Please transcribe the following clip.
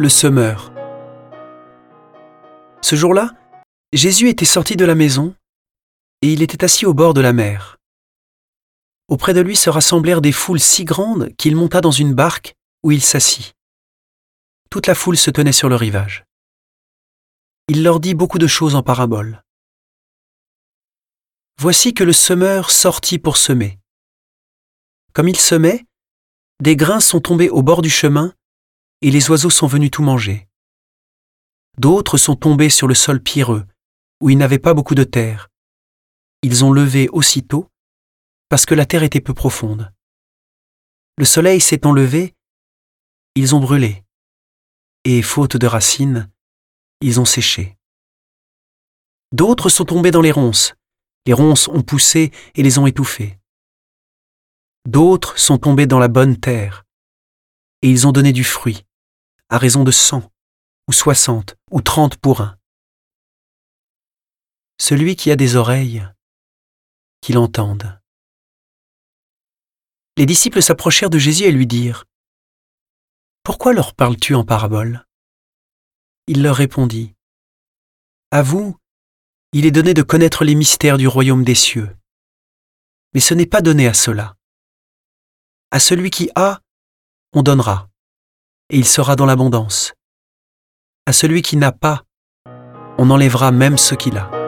le semeur. Ce jour-là, Jésus était sorti de la maison et il était assis au bord de la mer. Auprès de lui se rassemblèrent des foules si grandes qu'il monta dans une barque où il s'assit. Toute la foule se tenait sur le rivage. Il leur dit beaucoup de choses en paraboles. Voici que le semeur sortit pour semer. Comme il semait, des grains sont tombés au bord du chemin et les oiseaux sont venus tout manger. D'autres sont tombés sur le sol pierreux, où il n'avait pas beaucoup de terre. Ils ont levé aussitôt, parce que la terre était peu profonde. Le soleil s'étant levé, ils ont brûlé, et faute de racines, ils ont séché. D'autres sont tombés dans les ronces, les ronces ont poussé et les ont étouffés. D'autres sont tombés dans la bonne terre, et ils ont donné du fruit, à raison de cent, ou soixante, ou trente pour un. Celui qui a des oreilles, qu'il entende. Les disciples s'approchèrent de Jésus et lui dirent Pourquoi leur parles-tu en parabole? Il leur répondit À vous, il est donné de connaître les mystères du royaume des cieux. Mais ce n'est pas donné à cela. À celui qui a, on donnera, et il sera dans l'abondance. À celui qui n'a pas, on enlèvera même ce qu'il a.